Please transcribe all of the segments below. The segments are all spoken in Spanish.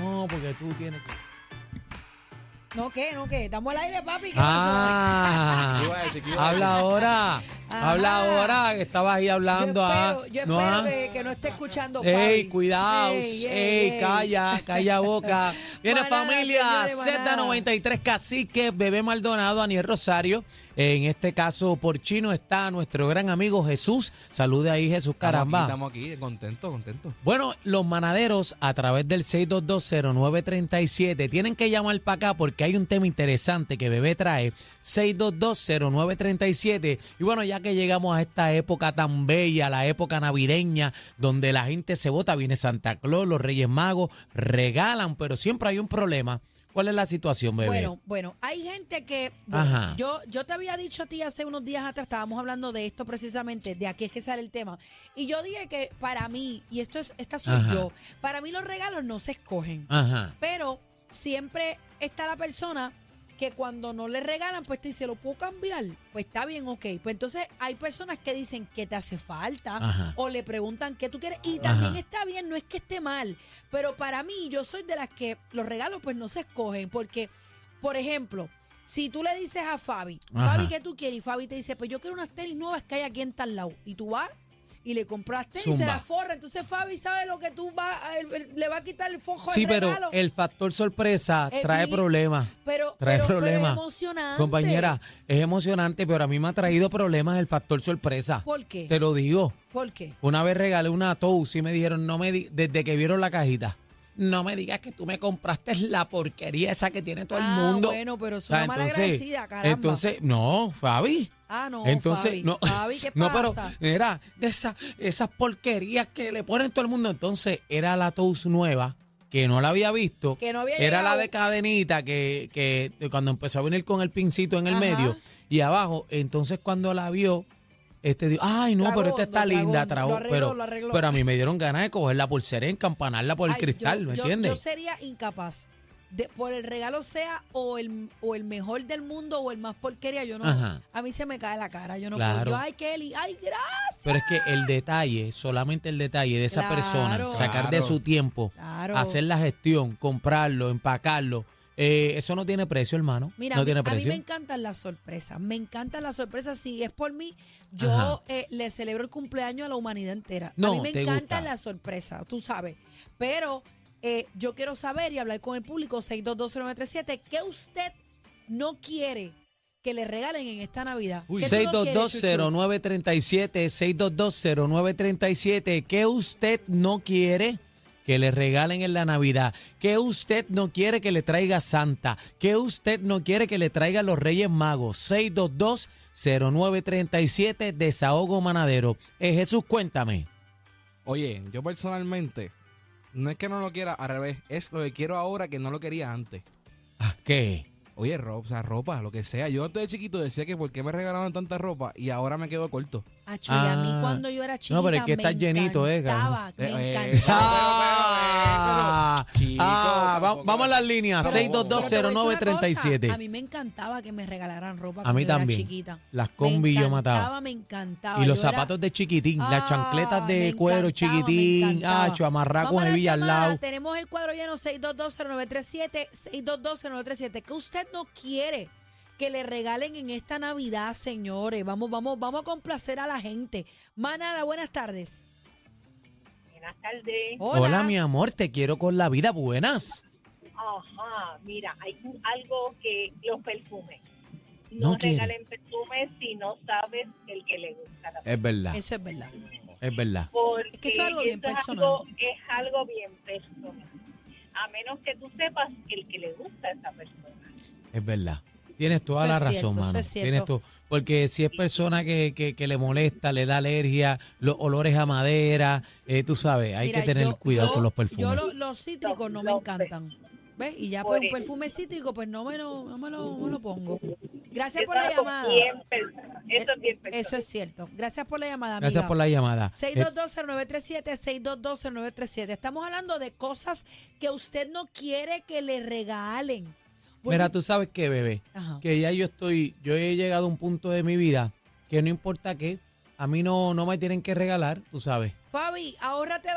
No, porque tú tienes que. No, ¿qué? ¿No, qué? ¿Estamos al aire, papi? ¿Qué Ah, ¿Qué iba a decir? ¿Qué iba a habla ahora. Ajá. Habla ahora que estabas ahí hablando. Yo ah, yo no, espero ah. que, que no esté escuchando Ey, Fabi. cuidado, Ey, ey, ey, calla, calla boca. Viene Manada, familia señores, manada. Z93 Cacique, Bebé Maldonado, Aniel Rosario. En este caso, por chino está nuestro gran amigo Jesús. Salude ahí, Jesús, caramba. Estamos aquí, estamos aquí, contentos, contentos. Bueno, los manaderos a través del 6220937 tienen que llamar para acá porque hay un tema interesante que Bebé trae. 6220937. Y bueno, ya que llegamos a esta época tan bella, la época navideña, donde la gente se vota, viene Santa Claus, los Reyes Magos, regalan, pero siempre hay un problema. ¿Cuál es la situación, Bebé? Bueno, bueno, hay gente que. bueno, yo, yo te había dicho a ti hace unos días atrás, estábamos hablando de esto precisamente, de aquí es que sale el tema. Y yo dije que para mí, y esto es, esta soy Ajá. yo, para mí los regalos no se escogen. Ajá. Pero siempre está la persona que cuando no le regalan, pues te dice, ¿lo puedo cambiar? Pues está bien, ok. Pues entonces hay personas que dicen que te hace falta Ajá. o le preguntan qué tú quieres. Y también Ajá. está bien, no es que esté mal. Pero para mí, yo soy de las que los regalos pues no se escogen. Porque, por ejemplo, si tú le dices a Fabi, Ajá. Fabi, ¿qué tú quieres? Y Fabi te dice, pues yo quiero unas tenis nuevas que hay aquí en tal lado. Y tú vas y le compras tenis y se Zumba. las forra. Entonces Fabi sabe lo que tú vas, le va a quitar el fojo Sí, al pero regalo. el factor sorpresa Eh, trae problemas. Pero, Trae pero, pero problemas. es emocionante. Compañera, es emocionante, pero a mí me ha traído problemas el factor sorpresa. ¿Por qué? Te lo digo. ¿Por qué? Una vez regalé una Toast y me dijeron, no me di- desde que vieron la cajita, no me digas que tú me compraste la porquería esa que tiene todo el Ah, mundo. bueno, pero es O sea, una malagradecida, caramba. entonces, no, Fabi. Ah, no, entonces, Fabi. no, Fabi, ¿qué no, pero pasa? era de esas, esas porquerías que le ponen todo el mundo. Entonces, era la Toast nueva, que no la había visto. Que no había Era la de cadenita que, que cuando empezó a venir con el pincito en el Ajá. medio y abajo. Entonces, cuando la vio, este dijo, ay, no, pero esta está linda, lo tragó. arregló, pero, lo arregló. pero a mí me dieron ganas de coger la pulsera y encampanarla por el Ay, cristal, yo- ¿me yo- entiendes? Yo sería incapaz. De, por el regalo sea o el, o el mejor del mundo o el más porquería, yo no. Ajá. A mí se me cae la cara. Yo no Claro. puedo. Yo, ay, Kelly, ay, gracias. Pero es que el detalle, solamente el detalle de esa Claro. persona, sacar de Claro. su tiempo, Claro. hacer la gestión, comprarlo, empacarlo, eh, eso no tiene precio, hermano. Mira, no a mí- tiene a mí precio. me encantan las sorpresas. Me encantan las sorpresas. Si es por mí, yo Ajá. eh, le celebro el cumpleaños a la humanidad entera. No, a mí me te encantan gusta. las sorpresas, tú sabes. Pero eh, yo quiero saber y hablar con el público 6220937 ¿qué usted no quiere que le regalen en esta Navidad? Uy. ¿Qué tú no quieres, Chuchu? 6220937, 6220937, ¿qué usted no quiere? Que le regalen en la Navidad. ¿Qué usted no quiere que le traiga Santa? ¿Qué usted no quiere que le traiga los Reyes Magos? 6220937, Desahogo Manadero. Eh, Jesús, cuéntame. Oye, yo personalmente, no es que no lo quiera, al revés, es lo que quiero ahora que no lo quería antes. Ah, ¿Qué? Oye, ropa, o sea, ropa, lo que sea. Yo antes de chiquito decía que por qué me regalaban tanta ropa y ahora me quedo corto. Acho, y a mí Ah. cuando yo era chiquita No, pero es que me estás llenito, eh, encantaba, Eh, me eh, encantaba. Ah, Chico, ah, va- tampoco- vamos a las líneas. Pero- Pero te voy a decir una 6220937. cosa, A mí me encantaba que me regalaran ropa A mí era también. chiquita. Las combi me yo mataba. encantaba, me encantaba. Y los Yo era- zapatos de chiquitín, las Ah, chancletas de me cuero encantaba, me chiquitín, encantaba. acho, amarrar Vamos con a la hebilla al llamada, lado. Tenemos el cuadro lleno 6220937, 6220937. ¿Qué usted no quiere que le regalen en esta Navidad, señores? Vamos, vamos, vamos a complacer a la gente. Manada, buenas tardes. Buenas tardes. Hola. mi amor, te quiero con la vida, buenas. Ajá, mira, hay un- algo que los perfumes. No No, quiere. regalen perfumes si no sabes el que le gusta. La Es verdad, Eso es verdad. es verdad. Porque Es que eso es algo bien personal. algo- es algo bien personal. A menos que tú sepas el que le gusta a esa persona. Es verdad. Tienes toda Eso la razón, cierto, eso mano. es cierto. Tienes tú. Porque si es persona que, que, que le molesta, le da alergia, los olores a madera, eh, tú sabes, hay Mira, que tener yo- cuidado yo- con los Yo perfumes. lo- los cítricos no me encantan. ¿Ves? Y ya pues un perfume cítrico, pues no me lo, no me lo, no me lo pongo. Gracias por la llamada. Eso es. Eso es cierto. Gracias por la llamada, Gracias amiga. por la llamada. Eh, 6220937, 6220937. Estamos hablando de cosas que usted no quiere que le regalen. Porque- Mira, tú sabes qué, bebé, Ajá. que ya yo estoy, yo he llegado a un punto de mi vida que no importa qué, a mí no, no me tienen que regalar, tú sabes. Fabi, ahórrate.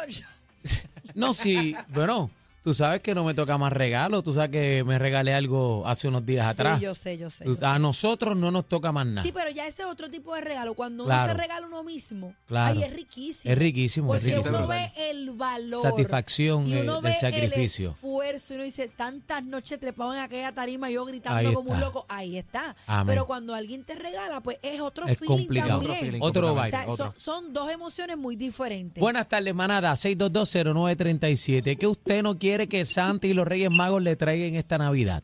No, sí, bueno, tú sabes que no me toca más regalo. Tú sabes que me regalé algo hace unos días atrás. Sí, yo sé, yo sé. Tú- yo sé. A nosotros no nos toca más nada. Sí, pero ya ese es otro tipo de regalo. Cuando uno Claro. se regala uno mismo, Claro. ay, es riquísimo. Es riquísimo, es Porque riquísimo. uno ve el valor. Satisfacción y eh, uno del ve sacrificio. el esfuerzo y uno dice, tantas noches trepado en aquella tarima yo gritando Ahí como un está. loco. Ahí está. Amén. Pero cuando alguien te regala, pues es otro Es feeling complicado. también. Otro feeling Otro O completamente, baile. sea, otro. son, son dos emociones muy diferentes. Buenas tardes, manada. 6220937. ¿Qué usted no quiere que Santa y los Reyes Magos le traigan esta Navidad?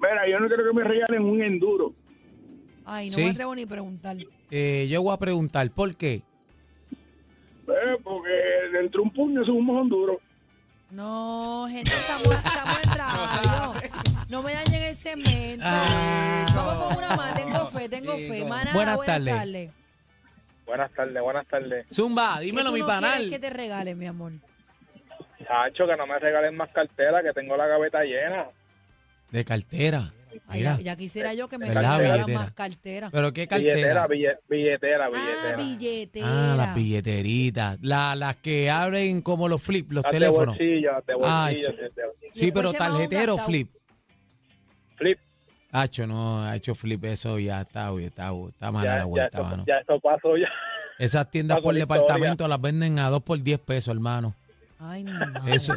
Mira, yo no quiero que me regalen un enduro. Ay, no Sí. me atrevo ni a preguntar. Eh, yo voy a preguntar, ¿por qué? Eh, porque dentro de un puño es un mojón duro. No, gente, estamos, estamos en radio. No me dañen el cemento. Ah. Vamos con una más. Tengo fe, tengo fe. Manada, Buenas buenas, tardes. tardes. Buenas tardes, buenas tardes. Zumba, ¿Qué dímelo, tú mi no panal. que te regale, mi amor? Sacho, que no me regalen más cartera, que tengo la gaveta llena. De cartera. Mira. ya, ya quisiera yo que me ¿Verdad, regalaran billetera? más cartera. ¿Pero qué Billetera, cartera? bille- billetera, Ah, billetera. billetera. Ah, las billeteritas. La- las que abren como los flip, los Las de teléfonos. bolsillo, las de Ah, bolsillo, sí, de- Sí, después pero se va un tarjetero gastado. flip. Flip, Hacho, no, ha hecho flip, eso ya está, está, está mala ya, la ya, vuelta, mano. ya eso pasó ya. Esas tiendas por la departamento las venden a dos por 10 pesos, hermano. Ay, mi madre. Eso,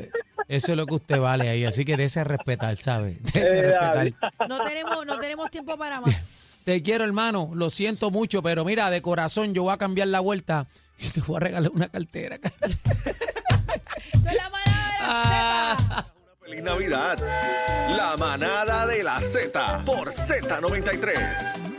eso es lo que usted vale ahí, así que dése respetar, ¿sabe? Dése Eh, respetar. No tenemos, no tenemos tiempo para más. Te quiero, hermano, lo siento mucho, pero mira, de corazón yo voy a cambiar la vuelta y te voy a regalar una cartera. cara. Esto es la manada de la Ah. Feliz Navidad. La manada de la Z por Z93.